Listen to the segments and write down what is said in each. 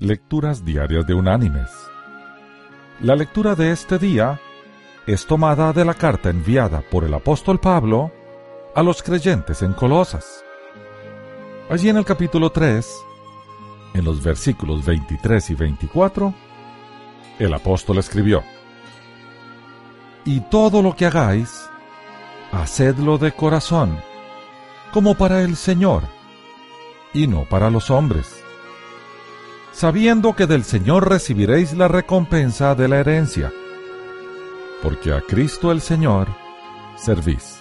Lecturas Diarias de Unánimes. La lectura de este día es tomada de la carta enviada por el apóstol Pablo a los creyentes en Colosas. Allí en el capítulo 3, en los versículos 23 y 24, el apóstol escribió, Y todo lo que hagáis, hacedlo de corazón, como para el Señor, y no para los hombres sabiendo que del Señor recibiréis la recompensa de la herencia, porque a Cristo el Señor servís.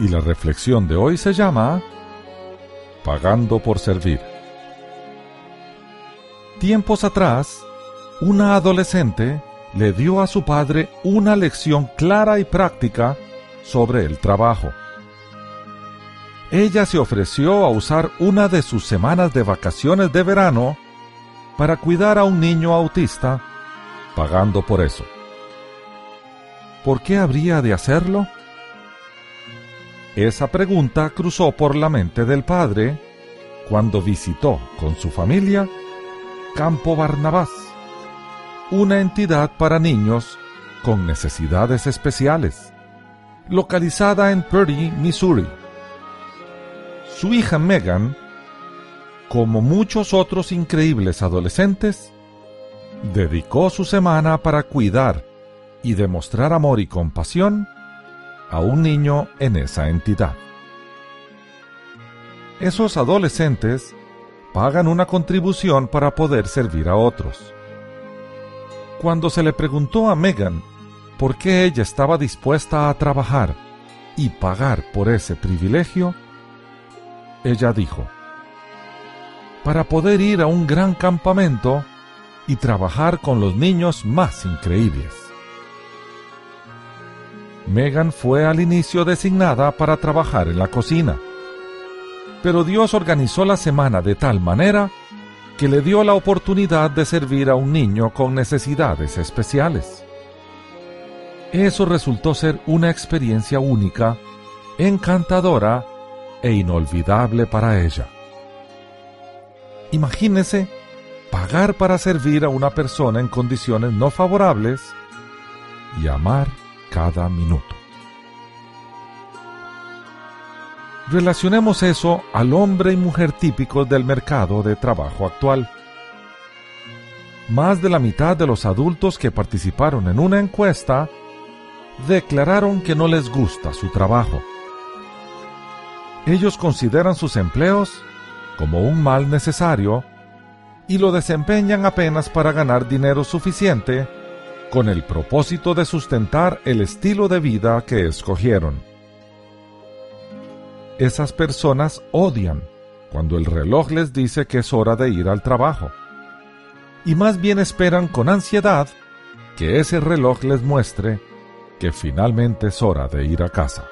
Y la reflexión de hoy se llama Pagando por servir. Tiempos atrás, una adolescente le dio a su padre una lección clara y práctica sobre el trabajo ella se ofreció a usar una de sus semanas de vacaciones de verano para cuidar a un niño autista, pagando por eso. ¿Por qué habría de hacerlo? Esa pregunta cruzó por la mente del padre cuando visitó con su familia Campo Barnabás, una entidad para niños con necesidades especiales, localizada en Purdy, Missouri. Su hija Megan, como muchos otros increíbles adolescentes, dedicó su semana para cuidar y demostrar amor y compasión a un niño en esa entidad. Esos adolescentes pagan una contribución para poder servir a otros. Cuando se le preguntó a Megan por qué ella estaba dispuesta a trabajar y pagar por ese privilegio, ella dijo, para poder ir a un gran campamento y trabajar con los niños más increíbles. Megan fue al inicio designada para trabajar en la cocina, pero Dios organizó la semana de tal manera que le dio la oportunidad de servir a un niño con necesidades especiales. Eso resultó ser una experiencia única, encantadora e inolvidable para ella. Imagínese pagar para servir a una persona en condiciones no favorables y amar cada minuto. Relacionemos eso al hombre y mujer típicos del mercado de trabajo actual. Más de la mitad de los adultos que participaron en una encuesta declararon que no les gusta su trabajo. Ellos consideran sus empleos como un mal necesario y lo desempeñan apenas para ganar dinero suficiente con el propósito de sustentar el estilo de vida que escogieron. Esas personas odian cuando el reloj les dice que es hora de ir al trabajo, y más bien esperan con ansiedad que ese reloj les muestre que finalmente es hora de ir a casa.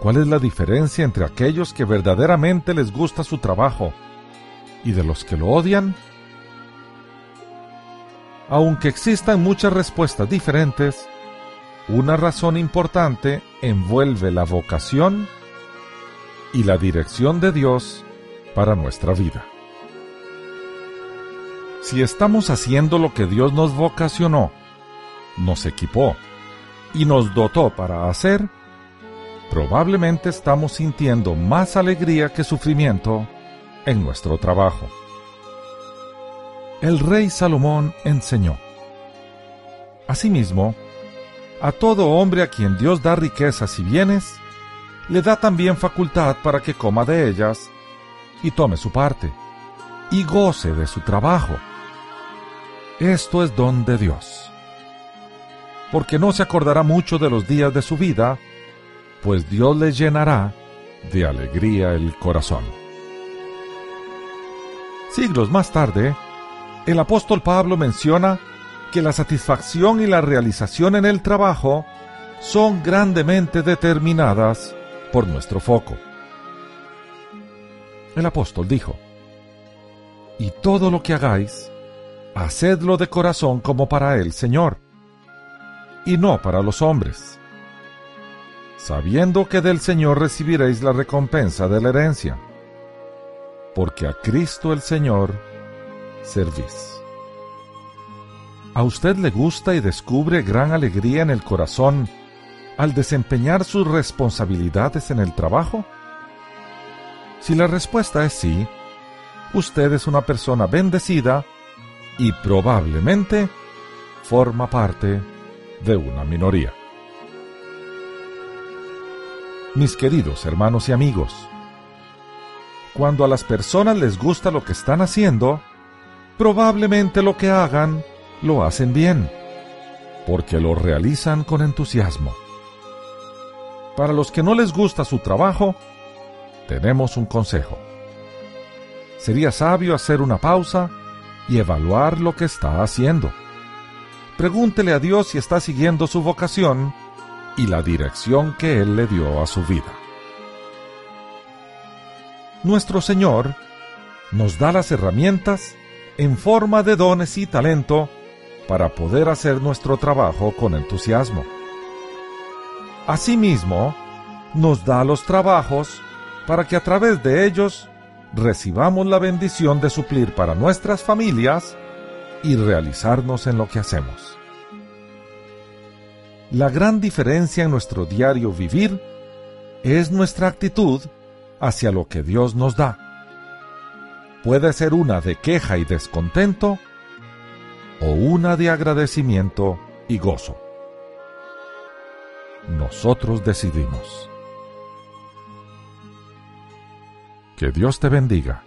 ¿Cuál es la diferencia entre aquellos que verdaderamente les gusta su trabajo y de los que lo odian? Aunque existan muchas respuestas diferentes, una razón importante envuelve la vocación y la dirección de Dios para nuestra vida. Si estamos haciendo lo que Dios nos vocacionó, nos equipó y nos dotó para hacer, probablemente estamos sintiendo más alegría que sufrimiento en nuestro trabajo. El rey Salomón enseñó. Asimismo, a todo hombre a quien Dios da riquezas y bienes, le da también facultad para que coma de ellas y tome su parte, y goce de su trabajo. Esto es don de Dios. Porque no se acordará mucho de los días de su vida, pues Dios les llenará de alegría el corazón. Siglos más tarde, el apóstol Pablo menciona que la satisfacción y la realización en el trabajo son grandemente determinadas por nuestro foco. El apóstol dijo, Y todo lo que hagáis, hacedlo de corazón como para el Señor, y no para los hombres sabiendo que del Señor recibiréis la recompensa de la herencia, porque a Cristo el Señor servís. ¿A usted le gusta y descubre gran alegría en el corazón al desempeñar sus responsabilidades en el trabajo? Si la respuesta es sí, usted es una persona bendecida y probablemente forma parte de una minoría. Mis queridos hermanos y amigos, cuando a las personas les gusta lo que están haciendo, probablemente lo que hagan lo hacen bien, porque lo realizan con entusiasmo. Para los que no les gusta su trabajo, tenemos un consejo. Sería sabio hacer una pausa y evaluar lo que está haciendo. Pregúntele a Dios si está siguiendo su vocación y la dirección que Él le dio a su vida. Nuestro Señor nos da las herramientas en forma de dones y talento para poder hacer nuestro trabajo con entusiasmo. Asimismo, nos da los trabajos para que a través de ellos recibamos la bendición de suplir para nuestras familias y realizarnos en lo que hacemos. La gran diferencia en nuestro diario vivir es nuestra actitud hacia lo que Dios nos da. Puede ser una de queja y descontento o una de agradecimiento y gozo. Nosotros decidimos. Que Dios te bendiga.